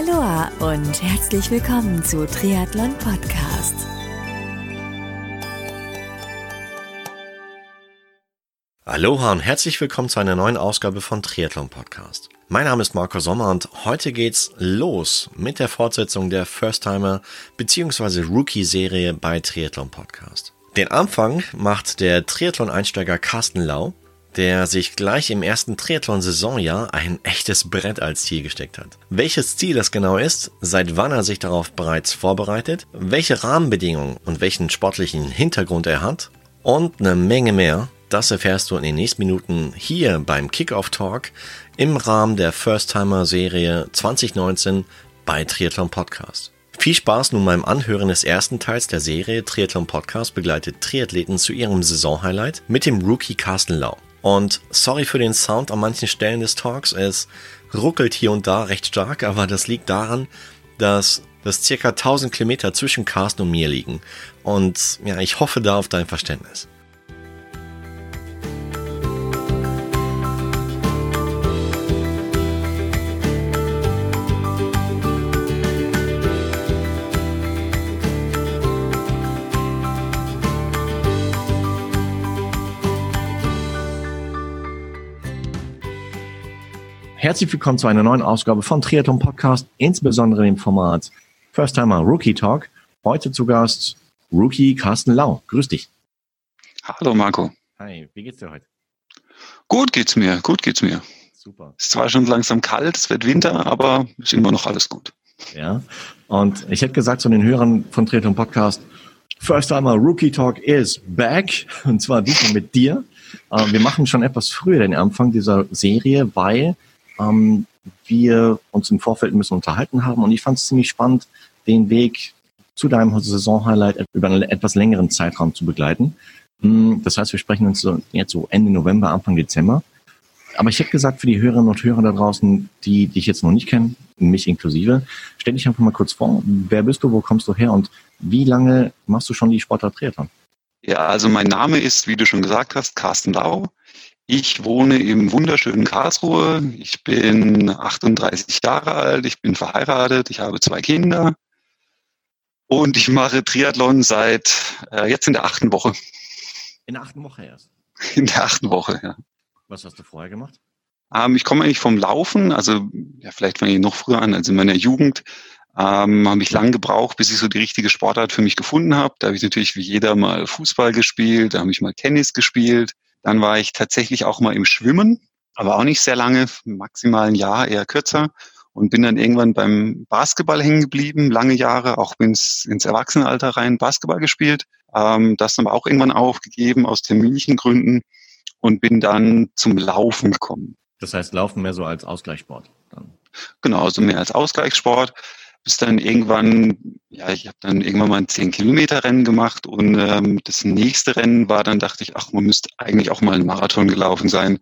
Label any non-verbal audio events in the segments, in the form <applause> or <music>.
Aloha und herzlich willkommen zu Triathlon Podcast. Aloha und herzlich willkommen zu einer neuen Ausgabe von Triathlon Podcast. Mein Name ist Marco Sommer und heute geht's los mit der Fortsetzung der First Timer bzw. Rookie Serie bei Triathlon Podcast. Den Anfang macht der Triathlon-Einsteiger Carsten Lau, der sich gleich im ersten Triathlon-Saisonjahr ein echtes Brett als Ziel gesteckt hat. Welches Ziel das genau ist, seit wann er sich darauf bereits vorbereitet, welche Rahmenbedingungen und welchen sportlichen Hintergrund er hat und eine Menge mehr, das erfährst du in den nächsten Minuten hier beim Kickoff Talk im Rahmen der First Timer Serie 2019 bei Triathlon Podcast. Viel Spaß nun beim Anhören des ersten Teils der Serie Triathlon Podcast begleitet Triathleten zu ihrem Saisonhighlight mit dem Rookie Carsten Lau. Und sorry für den Sound an manchen Stellen des Talks. Es ruckelt hier und da recht stark, aber das liegt daran, dass das circa 1000 Kilometer zwischen Carsten und mir liegen. Und ja, ich hoffe da auf dein Verständnis. Herzlich willkommen zu einer neuen Ausgabe von Triathlon Podcast, insbesondere im Format First Timer Rookie Talk. Heute zu Gast Rookie Carsten Lau. Grüß dich. Hallo Marco. Hi, wie geht's dir heute? Gut geht's mir, gut geht's mir. Super. Es ist zwar schon langsam kalt, es wird Winter, aber ist immer noch alles gut. Ja, und ich hätte gesagt zu den Hörern von Triathlon Podcast, First Timer Rookie Talk is back und zwar diesmal mit dir. Äh, wir machen schon etwas früher den Anfang dieser Serie, weil ähm, wir uns im Vorfeld bisschen unterhalten haben und ich fand es ziemlich spannend, den Weg zu deinem Saisonhighlight über einen etwas längeren Zeitraum zu begleiten. Hm, das heißt, wir sprechen uns jetzt so Ende November, Anfang Dezember. Aber ich hätte gesagt, für die Hörerinnen und Hörer da draußen, die dich jetzt noch nicht kennen, mich inklusive, stell dich einfach mal kurz vor. Wer bist du, wo kommst du her und wie lange machst du schon die Sportart Triathlon? Ja, also mein Name ist, wie du schon gesagt hast, Carsten Lau. Ich wohne im wunderschönen Karlsruhe. Ich bin 38 Jahre alt. Ich bin verheiratet. Ich habe zwei Kinder. Und ich mache Triathlon seit äh, jetzt in der achten Woche. In der achten Woche erst? In der achten Woche, ja. Was hast du vorher gemacht? Ähm, ich komme eigentlich vom Laufen. Also ja, vielleicht fange ich noch früher an. Also in meiner Jugend ähm, habe ich lang gebraucht, bis ich so die richtige Sportart für mich gefunden habe. Da habe ich natürlich wie jeder mal Fußball gespielt. Da habe ich mal Tennis gespielt. Dann war ich tatsächlich auch mal im Schwimmen, aber auch nicht sehr lange, maximal ein Jahr, eher kürzer. Und bin dann irgendwann beim Basketball hängen geblieben, lange Jahre, auch ins, ins Erwachsenenalter rein Basketball gespielt. Ähm, das aber auch irgendwann aufgegeben aus terminlichen Gründen und bin dann zum Laufen gekommen. Das heißt, Laufen mehr so als Ausgleichssport? Dann. Genau, also mehr als Ausgleichssport bis dann irgendwann, ja, ich habe dann irgendwann mal ein 10-Kilometer-Rennen gemacht und ähm, das nächste Rennen war dann, dachte ich, ach, man müsste eigentlich auch mal einen Marathon gelaufen sein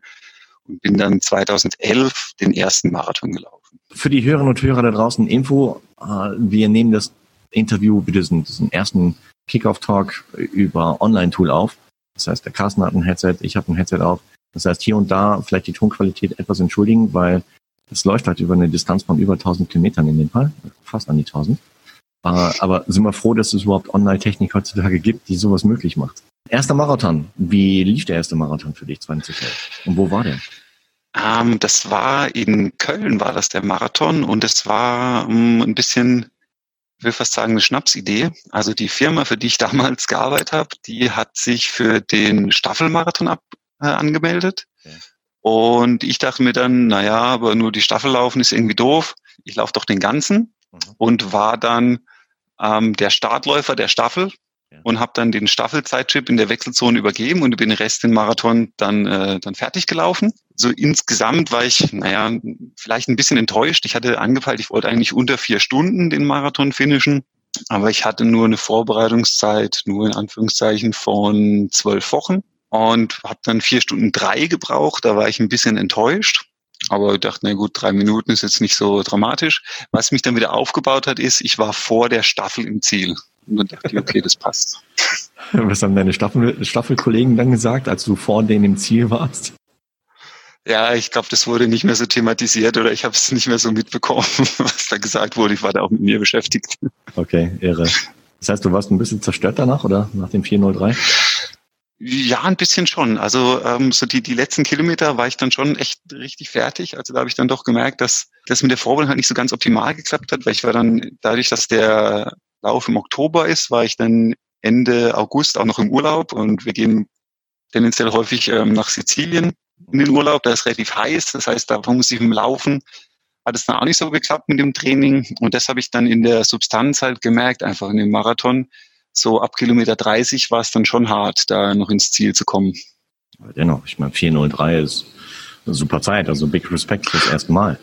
und bin dann 2011 den ersten Marathon gelaufen. Für die Hörerinnen und Hörer da draußen Info, äh, wir nehmen das Interview, diesen, diesen ersten Kickoff-Talk über Online-Tool auf. Das heißt, der Carsten hat ein Headset, ich habe ein Headset auf. Das heißt, hier und da vielleicht die Tonqualität etwas entschuldigen, weil es läuft halt über eine Distanz von über 1000 Kilometern in dem Fall, fast an die 1000. Äh, aber sind wir froh, dass es überhaupt Online-Technik heutzutage gibt, die sowas möglich macht. Erster Marathon. Wie lief der erste Marathon für dich 2011? Und wo war der? Ähm, das war in Köln, war das der Marathon und es war um, ein bisschen, ich will fast sagen, eine Schnapsidee. Also die Firma, für die ich <laughs> damals gearbeitet habe, die hat sich für den Staffelmarathon ab, äh, angemeldet. Okay. Und ich dachte mir dann, naja, aber nur die Staffel laufen ist irgendwie doof. Ich laufe doch den ganzen mhm. und war dann ähm, der Startläufer der Staffel ja. und habe dann den Staffelzeitchip in der Wechselzone übergeben und bin den Rest den Marathon dann, äh, dann fertig gelaufen. So insgesamt war ich, naja, vielleicht ein bisschen enttäuscht. Ich hatte angepeilt, ich wollte eigentlich unter vier Stunden den Marathon finishen. Aber ich hatte nur eine Vorbereitungszeit, nur in Anführungszeichen von zwölf Wochen und habe dann vier Stunden drei gebraucht. Da war ich ein bisschen enttäuscht. Aber ich dachte, na gut, drei Minuten ist jetzt nicht so dramatisch. Was mich dann wieder aufgebaut hat, ist, ich war vor der Staffel im Ziel. Und dann dachte ich, okay, das passt. <laughs> Was haben deine Staffel, Staffelkollegen dann gesagt, als du vor denen im Ziel warst? Ja, ich glaube, das wurde nicht mehr so thematisiert oder ich habe es nicht mehr so mitbekommen, <laughs> was da gesagt wurde. Ich war da auch mit mir beschäftigt. Okay, Ehre. Das heißt, du warst ein bisschen zerstört danach oder nach dem 403? Ja, ein bisschen schon. Also ähm, so die, die letzten Kilometer war ich dann schon echt richtig fertig. Also da habe ich dann doch gemerkt, dass das mit der Vorbereitung halt nicht so ganz optimal geklappt hat, weil ich war dann, dadurch, dass der Lauf im Oktober ist, war ich dann Ende August auch noch im Urlaub und wir gehen tendenziell häufig ähm, nach Sizilien in den Urlaub. Da ist relativ heiß, das heißt, da muss ich im Laufen. Hat es dann auch nicht so geklappt mit dem Training und das habe ich dann in der Substanz halt gemerkt, einfach in dem Marathon so ab Kilometer 30 war es dann schon hart, da noch ins Ziel zu kommen. Aber dennoch, ich meine, 403 ist eine super Zeit, also Big Respect fürs erste Mal.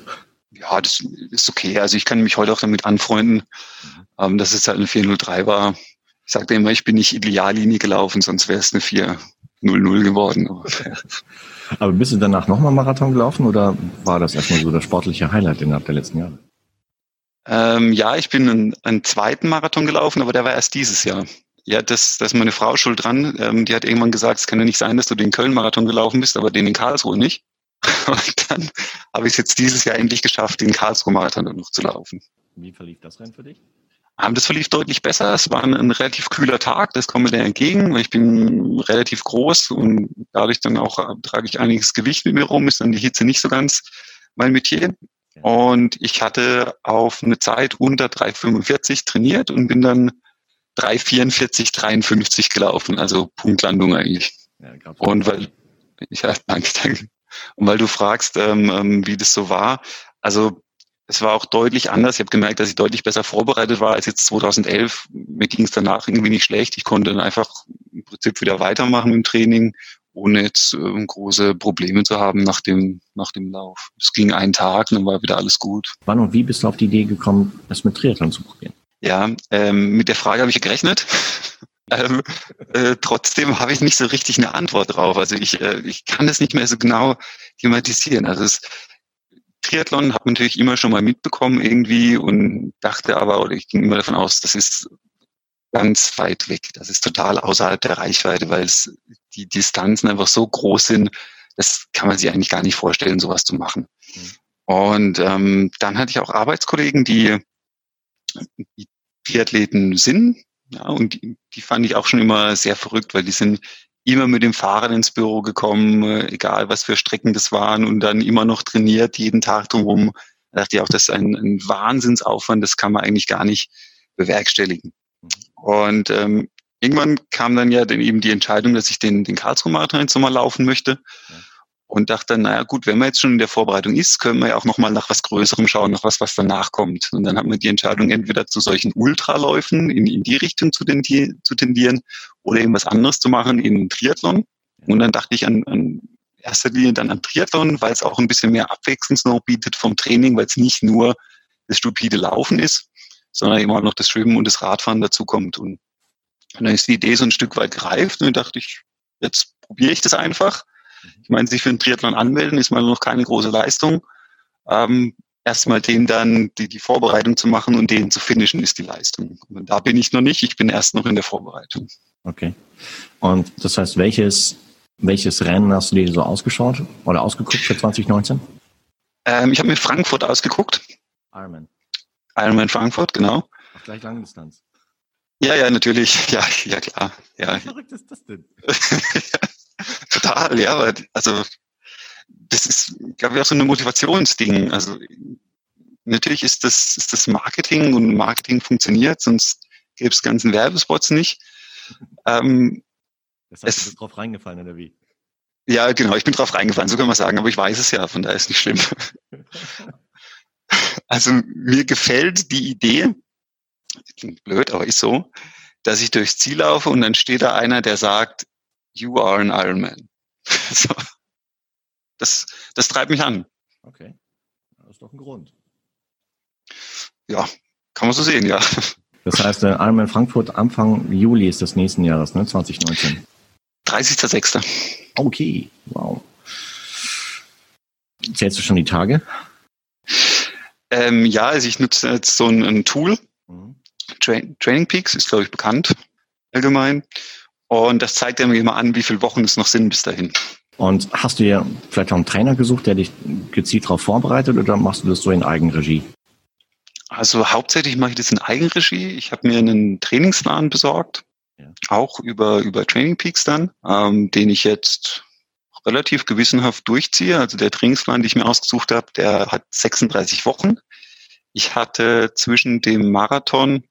Ja, das ist okay. Also ich kann mich heute auch damit anfreunden, ähm, dass es halt eine 403 war. Ich sagte immer, ich bin nicht Ideallinie gelaufen, sonst wäre es eine 400 geworden. <laughs> Aber bist du danach nochmal Marathon gelaufen oder war das erstmal so das sportliche Highlight innerhalb der letzten Jahre? Ähm, ja, ich bin einen, einen, zweiten Marathon gelaufen, aber der war erst dieses Jahr. Ja, das, das ist meine Frau schuld dran. Ähm, die hat irgendwann gesagt, es kann ja nicht sein, dass du den Köln-Marathon gelaufen bist, aber den in Karlsruhe nicht. <laughs> Und dann habe ich es jetzt dieses Jahr endlich geschafft, den Karlsruhe-Marathon noch zu laufen. Wie verlief das Rennen für dich? Ähm, das verlief deutlich besser. Es war ein, ein relativ kühler Tag, das kommt mir da entgegen, weil ich bin relativ groß und dadurch dann auch äh, trage ich einiges Gewicht mit mir rum, ist dann die Hitze nicht so ganz mein Metier. Und ich hatte auf eine Zeit unter 3,45 trainiert und bin dann 3,44, 53 gelaufen, also Punktlandung eigentlich. Ja, und weil, <laughs> ja, danke, danke. Und weil du fragst, ähm, ähm, wie das so war, also es war auch deutlich anders. Ich habe gemerkt, dass ich deutlich besser vorbereitet war als jetzt 2011. Mir ging es danach irgendwie nicht schlecht. Ich konnte dann einfach im Prinzip wieder weitermachen im Training ohne jetzt ähm, große Probleme zu haben nach dem, nach dem Lauf. Es ging einen Tag dann war wieder alles gut. Wann und wie bist du auf die Idee gekommen, es mit Triathlon zu probieren? Ja, ähm, mit der Frage habe ich gerechnet. <laughs> ähm, äh, trotzdem habe ich nicht so richtig eine Antwort drauf. Also ich, äh, ich kann das nicht mehr so genau thematisieren. Also es, Triathlon habe natürlich immer schon mal mitbekommen irgendwie und dachte aber, oder ich ging immer davon aus, das ist ganz weit weg. Das ist total außerhalb der Reichweite, weil es die Distanzen einfach so groß sind, das kann man sich eigentlich gar nicht vorstellen, sowas zu machen. Mhm. Und ähm, dann hatte ich auch Arbeitskollegen, die, die Triathleten sind, ja, und die, die fand ich auch schon immer sehr verrückt, weil die sind immer mit dem Fahrrad ins Büro gekommen, äh, egal was für Strecken das waren, und dann immer noch trainiert, jeden Tag drumherum. Da dachte ich auch, das ist ein, ein Wahnsinnsaufwand, das kann man eigentlich gar nicht bewerkstelligen. Und ähm, irgendwann kam dann ja dann eben die Entscheidung, dass ich den, den Karlsruhe-Marathon jetzt nochmal laufen möchte. Ja. Und dachte dann, naja gut, wenn man jetzt schon in der Vorbereitung ist, können wir ja auch nochmal nach was Größerem schauen, nach was, was danach kommt. Und dann hat man die Entscheidung, entweder zu solchen Ultraläufen in, in die Richtung zu, tendieren, zu tendieren oder eben was anderes zu machen in Triathlon. Und dann dachte ich an, an erster Linie dann an Triathlon, weil es auch ein bisschen mehr Abwechslung bietet vom Training, weil es nicht nur das stupide Laufen ist, sondern eben auch noch das Schwimmen und das Radfahren dazu kommt. Und, und dann ist die Idee so ein Stück weit gereift und dachte ich, jetzt probiere ich das einfach. Ich meine, sich für einen Triathlon anmelden ist mal noch keine große Leistung. Ähm, erstmal den dann die, die Vorbereitung zu machen und den zu finishen ist die Leistung. Und da bin ich noch nicht, ich bin erst noch in der Vorbereitung. Okay. Und das heißt, welches, welches Rennen hast du dir so ausgeschaut oder ausgeguckt für 2019? Ähm, ich habe mir Frankfurt ausgeguckt. Ironman. Ironman Frankfurt, genau. Auf gleich lange Distanz. Ja, ja, natürlich. Ja, ja, klar. Ja. Wie verrückt ist das denn? <laughs> Total, ja, aber also das ist, glaube ich, auch so ein Motivationsding. Also natürlich ist das, ist das Marketing und Marketing funktioniert, sonst gäbe es ganzen Werbespots nicht. Ähm, das heißt, es, du bist drauf reingefallen, oder wie? Ja, genau, ich bin drauf reingefallen, so kann man sagen, aber ich weiß es ja, von daher ist nicht schlimm. <laughs> Also mir gefällt die Idee, klingt blöd, aber ist so, dass ich durchs Ziel laufe und dann steht da einer, der sagt, you are an Ironman. <laughs> so. Das, das treibt mich an. Okay. Das ist doch ein Grund. Ja, kann man so sehen, ja. Das heißt, der Ironman Frankfurt Anfang Juli ist des nächsten Jahres, ne? 2019. 30.06. Okay, wow. Zählst du schon die Tage? Ähm, ja, also ich nutze jetzt so ein, ein Tool. Mhm. Tra Training Peaks ist, glaube ich, bekannt allgemein. Und das zeigt mir immer an, wie viele Wochen es noch sind bis dahin. Und hast du dir vielleicht auch einen Trainer gesucht, der dich gezielt darauf vorbereitet oder machst du das so in Eigenregie? Also hauptsächlich mache ich das in Eigenregie. Ich habe mir einen Trainingsplan besorgt, ja. auch über, über Training Peaks dann, ähm, den ich jetzt relativ gewissenhaft durchziehe. Also der Trainingsplan, den ich mir ausgesucht habe, der hat 36 Wochen. Ich hatte zwischen dem Marathon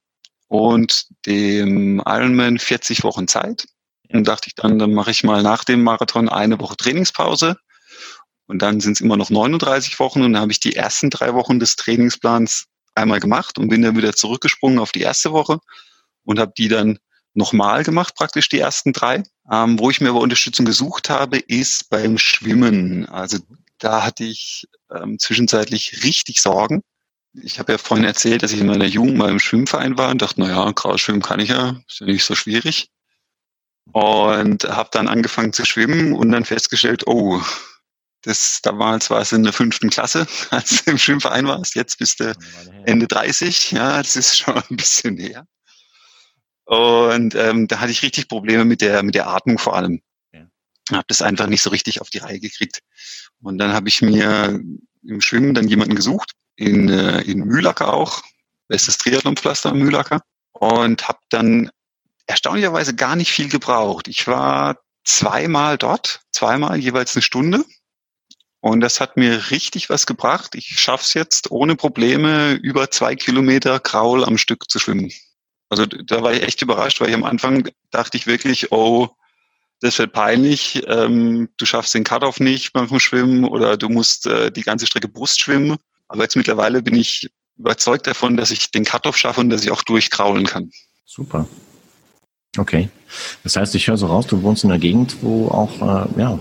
und dem Ironman 40 Wochen Zeit. Und dachte ich dann, dann mache ich mal nach dem Marathon eine Woche Trainingspause. Und dann sind es immer noch 39 Wochen und dann habe ich die ersten drei Wochen des Trainingsplans einmal gemacht und bin dann wieder zurückgesprungen auf die erste Woche und habe die dann nochmal gemacht, praktisch die ersten drei. Ähm, wo ich mir aber Unterstützung gesucht habe, ist beim Schwimmen. Also da hatte ich ähm, zwischenzeitlich richtig Sorgen. Ich habe ja vorhin erzählt, dass ich in meiner Jugend mal im Schwimmverein war und dachte, na ja, grau schwimmen kann ich ja, ist ja nicht so schwierig. Und habe dann angefangen zu schwimmen und dann festgestellt, oh, das damals war es in der fünften Klasse, <laughs> als du im Schwimmverein warst. Jetzt bist du Ende 30. Ja, das ist schon ein bisschen her. Und ähm, da hatte ich richtig Probleme mit der mit der Atmung vor allem. Ja. Habe das einfach nicht so richtig auf die Reihe gekriegt. Und dann habe ich mir im Schwimmen dann jemanden gesucht in äh, in Mühlacker auch, bestes Triathlonpflaster in Mühlacker und habe dann erstaunlicherweise gar nicht viel gebraucht. Ich war zweimal dort, zweimal jeweils eine Stunde und das hat mir richtig was gebracht. Ich schaff's jetzt ohne Probleme über zwei Kilometer Kraul am Stück zu schwimmen. Also da war ich echt überrascht, weil ich am Anfang dachte ich wirklich, oh, das wird peinlich, ähm, du schaffst den Cut-Off nicht beim Schwimmen oder du musst äh, die ganze Strecke Brust schwimmen. Aber jetzt mittlerweile bin ich überzeugt davon, dass ich den Cut-Off schaffe und dass ich auch durchkraulen kann. Super. Okay. Das heißt, ich höre so raus, du wohnst in einer Gegend, wo auch äh, ja,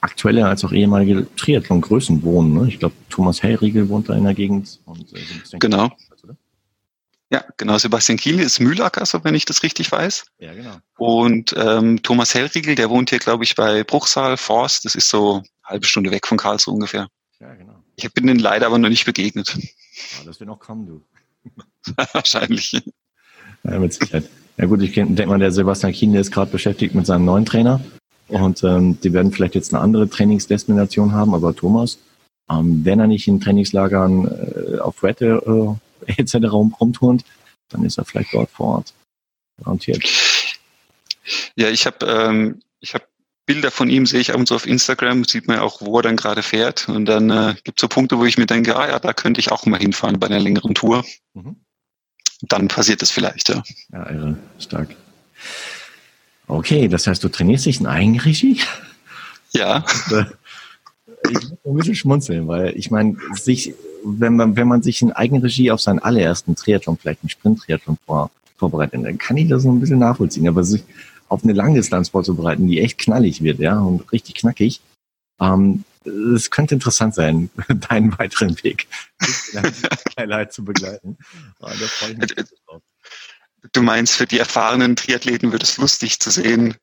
aktuelle als auch ehemalige Triathlon-Größen wohnen. Ne? Ich glaube, Thomas Hellriegel wohnt da in der Gegend. Und, äh, genau. Ja, genau. Sebastian Kiel ist Mühlacker, so wenn ich das richtig weiß. Ja, genau. Und ähm, Thomas Hellriegel, der wohnt hier, glaube ich, bei Bruchsal, Forst. Das ist so eine halbe Stunde weg von Karlsruhe ungefähr. Ja, genau. Ich bin den leider aber noch nicht begegnet. Ja, das wird noch kommen, du. <laughs> Wahrscheinlich. Ja, mit Sicherheit. Ja gut, ich denke mal, der Sebastian Kiel, der ist gerade beschäftigt mit seinem neuen Trainer. Und ähm, die werden vielleicht jetzt eine andere Trainingsdestination haben, aber Thomas, ähm, wenn er nicht in Trainingslagern äh, auf Wette äh, <laughs> etc. rumturnt, dann ist er vielleicht dort vor Ort. Garantiert. Ja, ich habe ähm, ich hab Bilder von ihm, sehe ich ab und zu auf Instagram, sieht man auch, wo er dann gerade fährt. Und dann äh, gibt es so Punkte, wo ich mir denke, ah ja, da könnte ich auch mal hinfahren bei einer längeren Tour. Mhm. Dann passiert das vielleicht, ja. Ja, irre, stark. Okay, das heißt, du trainierst dich in Eigenregie? Ja. Äh, <laughs> ich muss ein bisschen schmunzeln, weil ich meine, sich, wenn man, wenn man sich in Eigenregie auf seinen allerersten Triathlon, vielleicht einen Sprint-Triathlon vor, vorbereitet, dann kann ich das so ein bisschen nachvollziehen. Aber sich auf eine Langdistanz vorzubereiten, die echt knallig wird, ja, und richtig knackig, ähm, es könnte interessant sein, <laughs> deinen weiteren Weg <laughs> Highlight zu begleiten. Drauf. Du meinst, für die erfahrenen Triathleten wird es lustig zu sehen,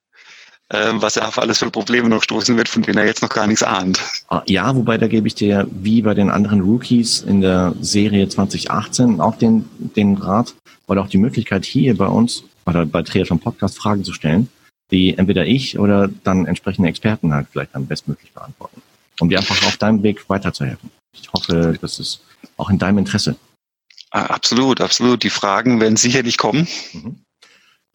was er auf alles für Probleme noch stoßen wird, von denen er jetzt noch gar nichts ahnt. Ah, ja, wobei da gebe ich dir wie bei den anderen Rookies in der Serie 2018 auch den, den Rat oder auch die Möglichkeit hier bei uns oder bei Triathlon Podcast Fragen zu stellen, die entweder ich oder dann entsprechende Experten halt vielleicht dann bestmöglich beantworten, um dir einfach auf deinem Weg weiterzuhelfen. Ich hoffe, das ist auch in deinem Interesse. Ah, absolut, absolut. Die Fragen werden sicherlich kommen. Mhm.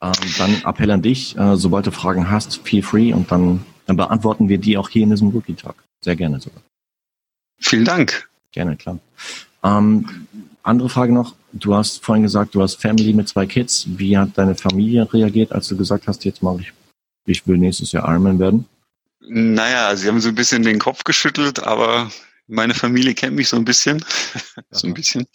Ähm, dann Appell an dich, äh, sobald du Fragen hast, feel free und dann, dann beantworten wir die auch hier in diesem Rookie Talk. Sehr gerne sogar. Vielen Dank. Gerne, klar. Ähm, andere Frage noch. Du hast vorhin gesagt, du hast Family mit zwei Kids. Wie hat deine Familie reagiert, als du gesagt hast, jetzt mache ich, ich will nächstes Jahr Ironman werden? Naja, sie haben so ein bisschen den Kopf geschüttelt, aber meine Familie kennt mich so ein bisschen. <laughs> so ein bisschen.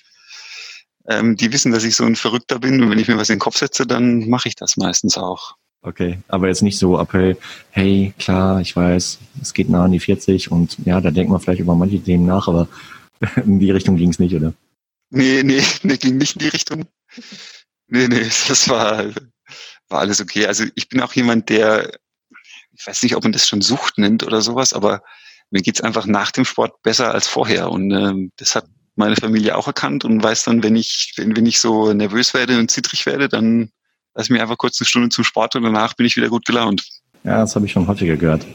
Ähm, die wissen, dass ich so ein Verrückter bin und wenn ich mir was in den Kopf setze, dann mache ich das meistens auch. Okay, aber jetzt nicht so Appell, hey, klar, ich weiß, es geht nah an die 40 und ja, da denkt man vielleicht über manche Themen nach, aber <laughs> in die Richtung ging es nicht, oder? Nee, nee, <laughs> nee, ging nicht in die Richtung. Nee, nee, <laughs> das war, war alles okay. Also ich bin auch jemand, der, ich weiß nicht, ob man das schon Sucht nennt oder sowas, aber mir geht's einfach nach dem Sport besser als vorher. Und ähm, das hat meine Familie auch erkannt und weiß dann, wenn ich, wenn, wenn ich so nervös werde und zittrig werde, dann lass mir einfach kurz eine Stunde zum Sport und danach bin ich wieder gut gelaunt. Ja, das habe ich schon häufiger gehört.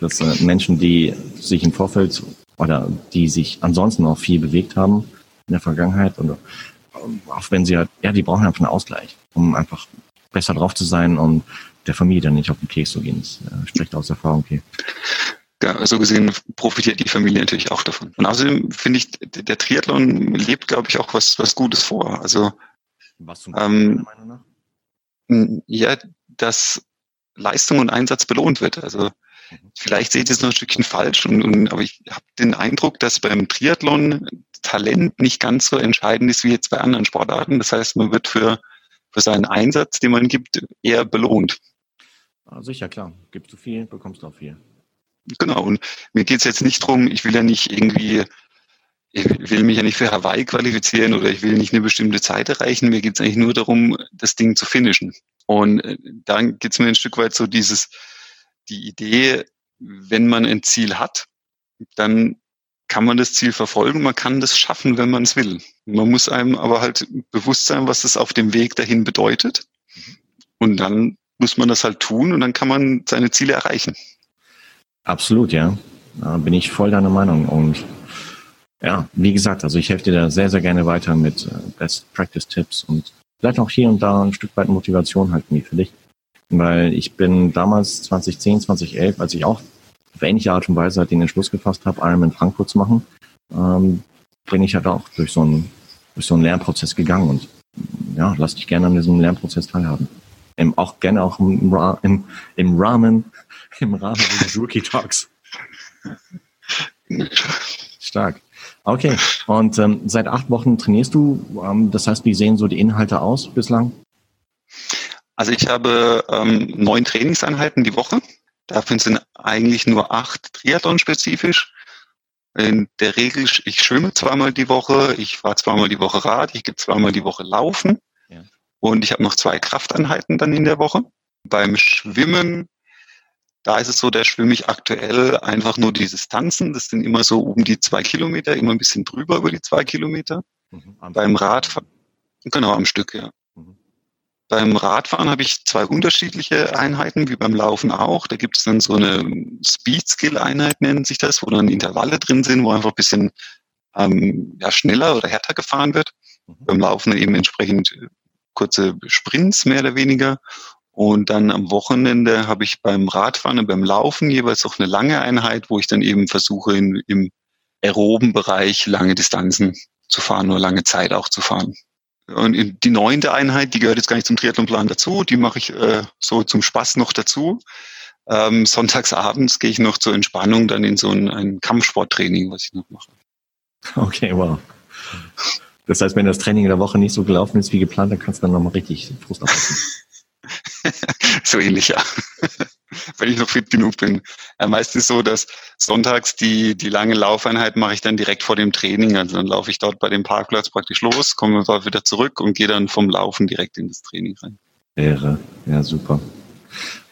dass äh, Menschen, die sich im Vorfeld oder die sich ansonsten auch viel bewegt haben in der Vergangenheit und auch wenn sie halt, ja, die brauchen einfach einen Ausgleich, um einfach besser drauf zu sein und der Familie dann nicht auf den Keks zu gehen. Das äh, spricht aus Erfahrung hier. So gesehen profitiert die Familie natürlich auch davon. Und außerdem finde ich, der Triathlon lebt, glaube ich, auch was, was Gutes vor. Also, was zum ähm, Meinung nach? Ja, dass Leistung und Einsatz belohnt wird. Also, mhm. vielleicht seht ihr es noch ein Stückchen falsch, und, und, aber ich habe den Eindruck, dass beim Triathlon Talent nicht ganz so entscheidend ist wie jetzt bei anderen Sportarten. Das heißt, man wird für, für seinen Einsatz, den man gibt, eher belohnt. Ah, sicher, klar. Gibst du viel, bekommst du auch viel. Genau, und mir geht es jetzt nicht drum, ich will ja nicht irgendwie, ich will mich ja nicht für Hawaii qualifizieren oder ich will nicht eine bestimmte Zeit erreichen. Mir geht es eigentlich nur darum, das Ding zu finishen. Und äh, dann geht es mir ein Stück weit so dieses, die Idee, wenn man ein Ziel hat, dann kann man das Ziel verfolgen, man kann das schaffen, wenn man es will. Man muss einem aber halt bewusst sein, was es auf dem Weg dahin bedeutet. Und dann muss man das halt tun und dann kann man seine Ziele erreichen. Absolut, ja. Da bin ich voll deiner Meinung. Und ja, wie gesagt, also ich helfe dir da sehr, sehr gerne weiter mit äh, Best Practice Tipps und vielleicht auch hier und da ein Stück weit Motivation halt nie für dich. Weil ich bin damals 2010, 2011, als ich auch auf ähnliche Art und Weise den Entschluss gefasst habe, Iron in Frankfurt zu machen, ähm, bin ich halt auch durch so einen, durch so einen Lernprozess gegangen und ja, lass dich gerne an diesem Lernprozess teilhaben. Im, auch gerne auch im, im, im Rahmen im Rahmen des <laughs> Rookie Talks. Stark. Okay, und ähm, seit acht Wochen trainierst du. Ähm, das heißt, wie sehen so die Inhalte aus bislang? Also ich habe ähm, neun Trainingseinheiten die Woche. Davon sind eigentlich nur acht Triathlon-spezifisch. In der Regel, ich schwimme zweimal die Woche, ich fahre zweimal die Woche Rad, ich gehe zweimal die Woche laufen ja. und ich habe noch zwei Krafteinheiten dann in der Woche. Beim Schwimmen da ist es so, da schwimme ich aktuell einfach nur die Distanzen. Das sind immer so um die zwei Kilometer, immer ein bisschen drüber über die zwei Kilometer. Mhm, Beim Radfahren, genau, am Stück, ja. Mhm. Beim Radfahren habe ich zwei unterschiedliche Einheiten, wie beim Laufen auch. Da gibt es dann so eine Speed-Skill-Einheit, nennen sich das, wo dann Intervalle drin sind, wo einfach ein bisschen ähm, ja, schneller oder härter gefahren wird. Mhm. Beim Laufen eben entsprechend kurze Sprints mehr oder weniger. Und dann am Wochenende habe ich beim Radfahren und beim Laufen jeweils auch eine lange Einheit, wo ich dann eben versuche, in, im aeroben Bereich lange Distanzen zu fahren, nur lange Zeit auch zu fahren. Und die neunte Einheit, die gehört jetzt gar nicht zum Triathlonplan dazu, die mache ich äh, so zum Spaß noch dazu. Ähm, sonntagsabends gehe ich noch zur Entspannung dann in so ein, ein Kampfsporttraining, was ich noch mache. Okay, wow. Das heißt, wenn das Training in der Woche nicht so gelaufen ist wie geplant, dann kannst du dann nochmal richtig Frust ablassen. <laughs> <laughs> so ähnlich, ja. <laughs> Wenn ich noch fit genug bin. Ja, meistens so, dass sonntags die, die lange Laufeinheit mache ich dann direkt vor dem Training. Also dann laufe ich dort bei dem Parkplatz praktisch los, komme wieder zurück und gehe dann vom Laufen direkt in das Training rein. Wäre, ja, super.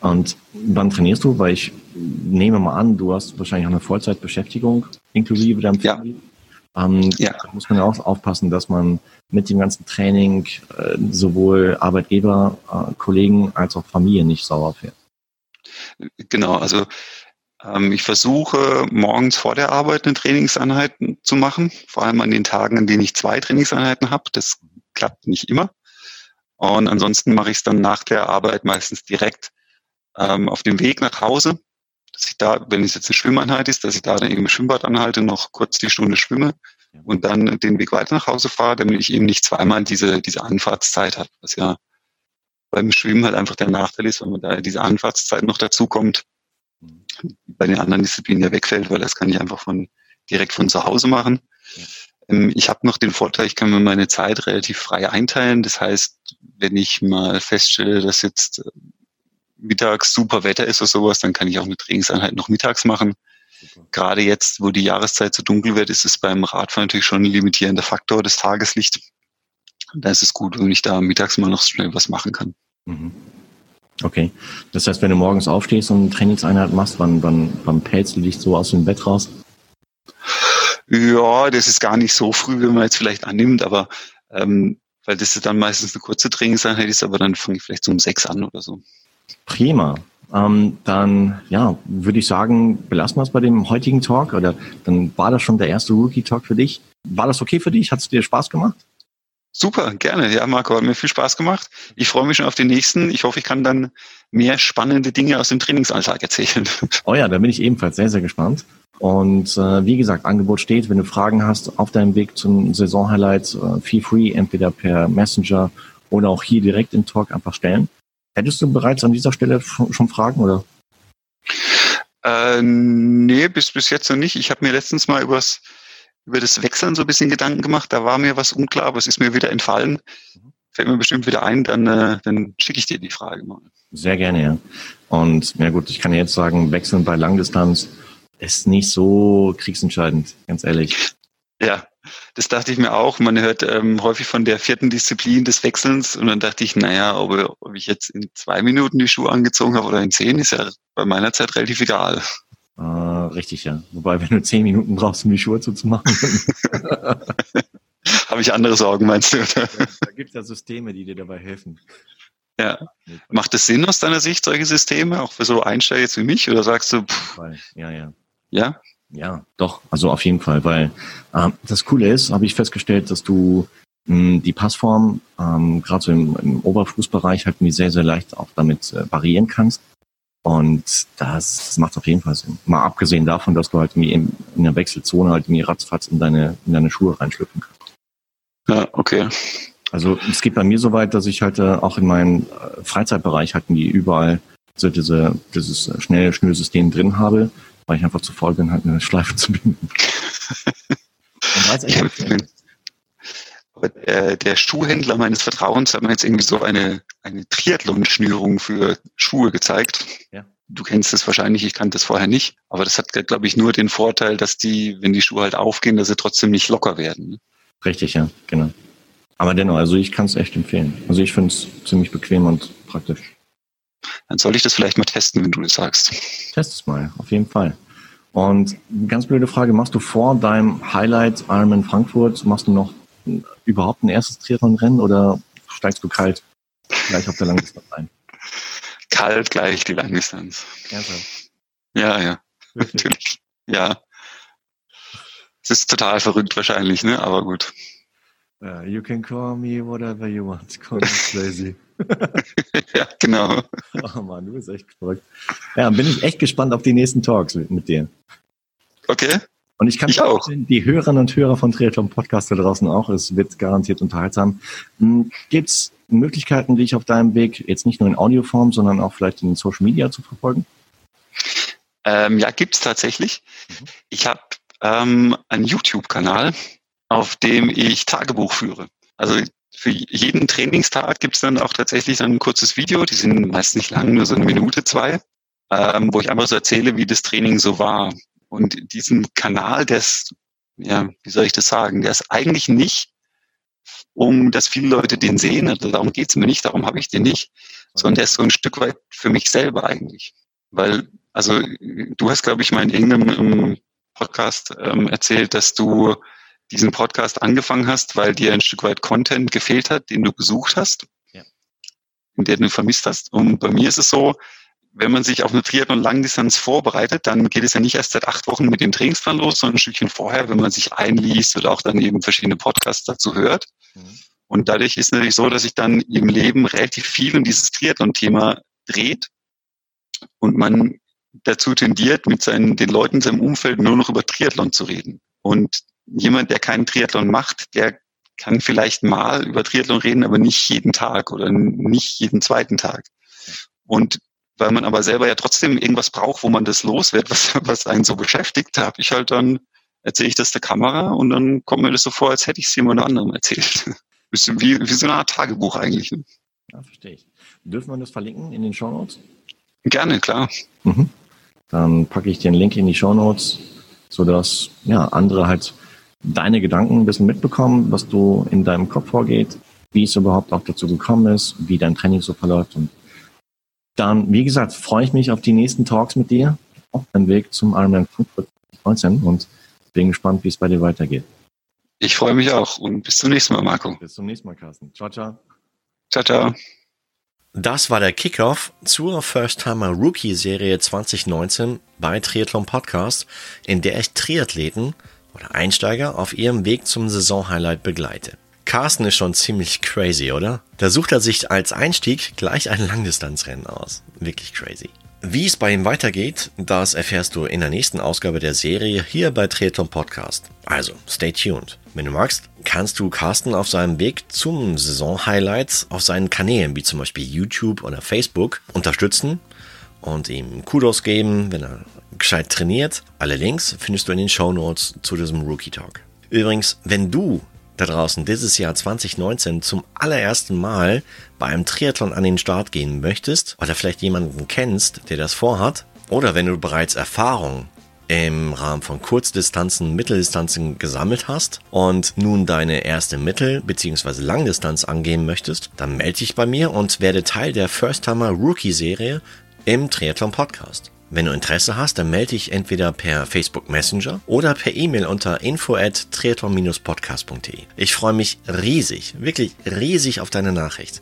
Und wann trainierst du? Weil ich nehme mal an, du hast wahrscheinlich auch eine Vollzeitbeschäftigung inklusive deinem ja. Ähm, ja. Da muss man ja auch aufpassen, dass man mit dem ganzen Training äh, sowohl Arbeitgeber, äh, Kollegen als auch Familie nicht sauer fährt. Genau, also ähm, ich versuche morgens vor der Arbeit eine Trainingseinheit zu machen, vor allem an den Tagen, an denen ich zwei Trainingseinheiten habe. Das klappt nicht immer. Und ansonsten mache ich es dann nach der Arbeit meistens direkt ähm, auf dem Weg nach Hause dass ich da, wenn es jetzt eine Schwimmeinheit ist, dass ich da dann eben im Schwimmbad anhalte, noch kurz die Stunde schwimme und dann den Weg weiter nach Hause fahre, damit ich eben nicht zweimal diese, diese Anfahrtszeit habe, was ja beim Schwimmen halt einfach der Nachteil ist, wenn man da diese Anfahrtszeit noch dazu kommt, bei den anderen Disziplinen ja wegfällt, weil das kann ich einfach von direkt von zu Hause machen. Ähm, ich habe noch den Vorteil, ich kann mir meine Zeit relativ frei einteilen. Das heißt, wenn ich mal feststelle, dass jetzt mittags super Wetter ist oder sowas, dann kann ich auch eine Trainingseinheit noch mittags machen. Super. Gerade jetzt, wo die Jahreszeit so dunkel wird, ist es beim Radfahren natürlich schon ein limitierender Faktor, das Tageslicht. Da ist es gut, wenn ich da mittags mal noch schnell was machen kann. Mhm. Okay. Das heißt, wenn du morgens aufstehst und eine Trainingseinheit machst, wann, wann, wann pelzt du dich so aus dem Bett raus? Ja, das ist gar nicht so früh, wenn man jetzt vielleicht annimmt, aber ähm, weil das dann meistens eine kurze Trainingseinheit ist, aber dann fange ich vielleicht so um sechs an oder so. Prima. ähm, dann ja, würde ich sagen, belassen wir es bei dem heutigen Talk oder dann war das schon der erste Rookie-Talk für dich. War das okay für dich? Hat es dir Spaß gemacht? Super, gerne. Ja, Marco, hat mir viel Spaß gemacht. Ich freue mich schon auf den nächsten. Ich hoffe, ich kann dann mehr spannende Dinge aus dem Trainingsalltag erzählen. <laughs> Oh ja, da bin ich ebenfalls sehr, sehr gespannt. Und äh, wie gesagt, Angebot steht. Wenn du Fragen hast auf deinem Weg zum Saisonhighlight, äh, feel free, entweder per Messenger oder auch hier direkt im Talk einfach stellen. Hättest du bereits an dieser Stelle schon Fragen oder? Äh, nee, bis, bis jetzt noch nicht. Ich habe mir letztens mal übers, über das Wechseln so ein bisschen Gedanken gemacht. Da war mir was unklar, aber es ist mir wieder entfallen. Fällt mir bestimmt wieder ein, dann, äh, dann schicke ich dir die Frage mal. Sehr gerne, ja. Und ja gut, ich kann jetzt sagen, Wechseln bei Langdistanz ist nicht so kriegsentscheidend, ganz ehrlich. Ja, das dachte ich mir auch. Man hört ähm, häufig von der vierten Disziplin des Wechselns und dann dachte ich, naja, ob, ob ich jetzt in zwei Minuten die Schuhe angezogen habe oder in zehn, ist ja bei meiner Zeit relativ egal. Äh, richtig, ja. Wobei, wenn du zehn Minuten brauchst, um die Schuhe zuzumachen. <laughs> habe ich andere Sorgen, meinst du? da gibt es ja Systeme, die dir dabei helfen. Ja. Macht es Sinn aus deiner Sicht, solche Systeme, auch für so Einsteiger jetzt wie mich? Oder sagst du, pff, ja, ja. Ja? Ja, doch, also auf jeden Fall, weil ähm, das Coole ist, habe ich festgestellt, dass du mh, die Passform ähm, gerade so im, im Oberfußbereich halt mir sehr, sehr leicht auch damit äh, variieren kannst. Und das, das macht auf jeden Fall Sinn. Mal abgesehen davon, dass du halt mir in, in der Wechselzone halt mir ratzfatz in deine, in deine Schuhe reinschlüpfen kannst. Ja, okay. Also es geht bei mir so weit, dass ich halt äh, auch in meinem äh, Freizeitbereich halt nie überall so diese, dieses schnelle Schnürsystem drin habe, weil ich einfach zu faul bin, halt eine Schleife zu binden. ja, aber der, der Schuhhändler meines Vertrauens hat mir jetzt irgendwie so eine, eine Triathlon-Schnürung für Schuhe gezeigt. Ja. Du kennst es wahrscheinlich, ich kannte es vorher nicht. Aber das hat, glaube ich, nur den Vorteil, dass die, wenn die Schuhe halt aufgehen, dass sie trotzdem nicht locker werden. Ne? Richtig, ja, genau. Aber dennoch, also ich kann es echt empfehlen. Also ich finde es ziemlich bequem und praktisch. Dann soll ich das vielleicht mal testen, wenn du das sagst. Test es mal, auf jeden Fall. Und ganz blöde Frage, machst du vor deinem Highlight Ironman Frankfurt, machst du noch überhaupt ein erstes Triathlon-Rennen oder steigst du kalt gleich auf der Langdistanz ein? Kalt gleich die Langdistanz. Ernsthaft? Ja, ja. Wirklich? Natürlich. Ja. Es ist total verrückt wahrscheinlich, ne? Aber gut. Uh, you can call me whatever you want. <laughs> Call me crazy. <laughs> ja, genau. Oh Mann, du bist echt verrückt. Ja, bin ich echt gespannt auf die nächsten Talks mit, mit dir. Okay. Und ich kann ich auch. die Hörerinnen und Hörer von Triathlon Podcast da draußen auch. Es wird garantiert unterhaltsam. Hm, Gibt es Möglichkeiten, dich auf deinem Weg jetzt nicht nur in Audioform, sondern auch vielleicht in Social Media zu verfolgen? Ähm, ja, gibt's tatsächlich. Mhm. Ich habe ähm, einen YouTube-Kanal, auf dem ich Tagebuch führe. Also für jeden Trainingstag gibt's dann auch tatsächlich dann ein kurzes Video, die sind meist nicht lang, nur so eine Minute, zwei, ähm, wo ich einfach so erzähle, wie das Training so war. Und diesen Kanal, der ist, ja, wie soll ich das sagen, der ist eigentlich nicht, um dass viele Leute den sehen, also darum geht's mir nicht, darum habe ich den nicht, sondern der ist so ein Stück weit für mich selber eigentlich. Weil, also du hast, glaube ich, mal in irgendeinem Podcast ähm, erzählt, dass du diesen Podcast angefangen hast, weil dir ein Stück weit Content gefehlt hat, den du gesucht hast, ja. den du vermisst hast. Und bei mir ist es so, wenn man sich auf eine Triathlon-Langdistanz vorbereitet, dann geht es ja nicht erst seit acht Wochen mit dem Trainingsplan los, sondern ein Stückchen vorher, wenn man sich einliest oder auch dann eben verschiedene Podcasts dazu hört. Mhm. Und dadurch ist es natürlich so, dass sich dann im Leben relativ viel um dieses Triathlon-Thema dreht und man dazu tendiert, mit seinen, den Leuten in seinem Umfeld nur noch über Triathlon zu reden. Und jemand, der keinen Triathlon macht, der kann vielleicht mal über Triathlon reden, aber nicht jeden Tag oder nicht jeden zweiten Tag. Und weil man aber selber ja trotzdem irgendwas braucht, wo man das los wird, <laughs> was, was einen so beschäftigt, habe ich halt dann, erzähle ich das der Kamera und dann kommt mir das so vor, als hätte ich es jemand anderem erzählt. <laughs> wie, wie so eine Art Tagebuch eigentlich. Ne? Ja, verstehe ich. Dürfen wir das verlinken in den Show Notes? Gerne, klar. Mhm. Dann packe ich den Link in die Show Notes, sodass ja, andere halt deine Gedanken ein bisschen mitbekommen, was du in deinem Kopf vorgeht, wie es überhaupt auch dazu gekommen ist, wie dein Training so verläuft. Und dann, wie gesagt, freue ich mich auf die nächsten Talks mit dir auf dem Weg zum Ironman Frankfurt 19 und bin gespannt, wie es bei dir weitergeht. Ich freue mich auch und bis zum nächsten Mal, Marco. Bis zum nächsten Mal, Carsten. Ciao, ciao. Ciao, ciao. Das war der Kickoff zur First Timer Rookie Serie 2019 bei Triathlon Podcast, in der ich Triathleten oder Einsteiger auf ihrem Weg zum Saisonhighlight begleite. Carsten ist schon ziemlich crazy, oder? Da sucht er sich als Einstieg gleich ein Langdistanzrennen aus. Wirklich crazy. Wie es bei ihm weitergeht, das erfährst du in der nächsten Ausgabe der Serie hier bei Triathlon Podcast. Also, stay tuned. Wenn du magst, kannst du Carsten auf seinem Weg zum Saison-Highlights auf seinen Kanälen, wie zum Beispiel YouTube oder Facebook, unterstützen und ihm Kudos geben, wenn er gescheit trainiert. Alle Links findest du in den Show Notes zu diesem Rookie Talk. Übrigens, wenn du da draußen dieses Jahr 2019 zum allerersten Mal bei einem Triathlon an den Start gehen möchtest oder vielleicht jemanden kennst, der das vorhat, oder wenn du bereits Erfahrung im Rahmen von Kurzdistanzen, Mitteldistanzen gesammelt hast und nun deine erste Mittel- bzw. Langdistanz angehen möchtest, dann melde dich bei mir und werde Teil der First Timer Rookie Serie im Triathlon Podcast. Wenn du Interesse hast, dann melde dich entweder per Facebook Messenger oder per E-Mail unter info at triathlon-podcast.de. Ich freue mich riesig, wirklich riesig auf deine Nachricht.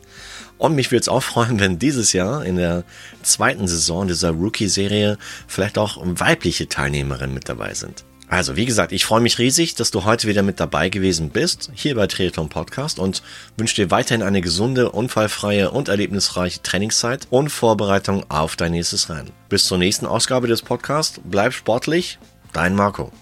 Und mich würde es auch freuen, wenn dieses Jahr in der zweiten Saison dieser Rookie-Serie vielleicht auch weibliche Teilnehmerinnen mit dabei sind. Also, wie gesagt, ich freue mich riesig, dass du heute wieder mit dabei gewesen bist, hier bei Triathlon Podcast und wünsche dir weiterhin eine gesunde, unfallfreie und erlebnisreiche Trainingszeit und Vorbereitung auf dein nächstes Rennen. Bis zur nächsten Ausgabe des Podcasts, bleib sportlich, dein Marco.